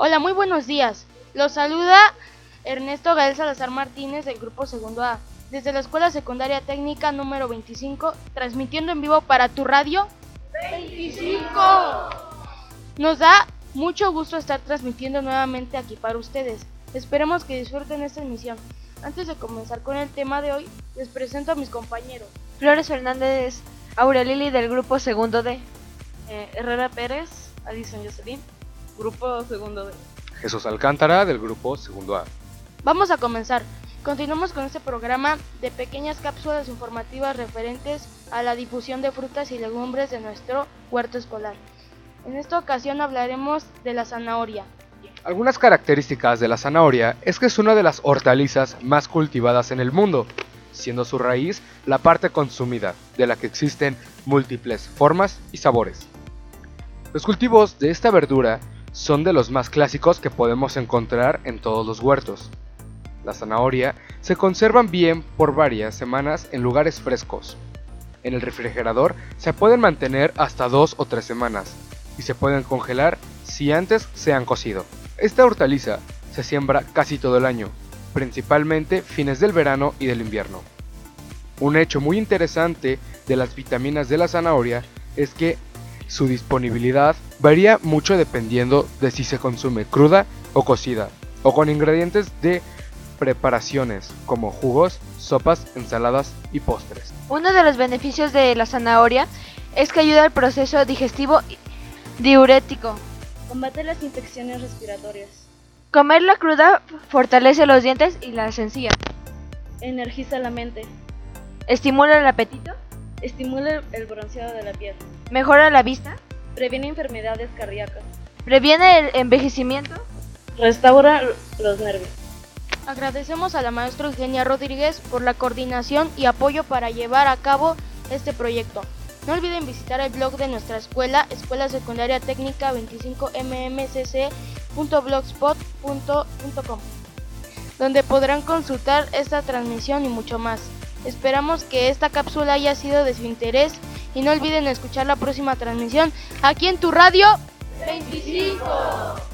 Hola, muy buenos días. Los saluda Ernesto Gael Salazar Martínez del Grupo Segundo A, desde la Escuela Secundaria Técnica número 25, transmitiendo en vivo para tu radio 25. Nos da mucho gusto estar transmitiendo nuevamente aquí para ustedes. Esperemos que disfruten esta emisión. Antes de comenzar con el tema de hoy, les presento a mis compañeros. Flores Fernández, Aurelili del Grupo Segundo D. Eh, Herrera Pérez, Alison Jocelyn, Grupo Segundo D. Jesús Alcántara del Grupo Segundo A. Vamos a comenzar. Continuamos con este programa de pequeñas cápsulas informativas referentes a la difusión de frutas y legumbres de nuestro huerto escolar. En esta ocasión hablaremos de la zanahoria. Algunas características de la zanahoria es que es una de las hortalizas más cultivadas en el mundo, siendo su raíz la parte consumida, de la que existen múltiples formas y sabores. Los cultivos de esta verdura son de los más clásicos que podemos encontrar en todos los huertos. La zanahoria se conservan bien por varias semanas en lugares frescos. En el refrigerador se pueden mantener hasta dos o tres semanas y se pueden congelar si antes se han cocido. Esta hortaliza se siembra casi todo el año, principalmente fines del verano y del invierno. Un hecho muy interesante de las vitaminas de la zanahoria es que su disponibilidad varía mucho dependiendo de si se consume cruda o cocida, o con ingredientes de preparaciones como jugos, sopas, ensaladas y postres. Uno de los beneficios de la zanahoria es que ayuda al proceso digestivo diurético. Combate las infecciones respiratorias. Comerla cruda fortalece los dientes y las encías. Energiza la mente. Estimula el apetito. Estimula el bronceado de la piel. Mejora la vista. Previene enfermedades cardíacas. Previene el envejecimiento. Restaura los nervios. Agradecemos a la maestra Eugenia Rodríguez por la coordinación y apoyo para llevar a cabo este proyecto. No olviden visitar el blog de nuestra escuela, Escuela Secundaria Técnica 25mmcc.blogspot.com, donde podrán consultar esta transmisión y mucho más. Esperamos que esta cápsula haya sido de su interés y no olviden escuchar la próxima transmisión aquí en tu radio 25.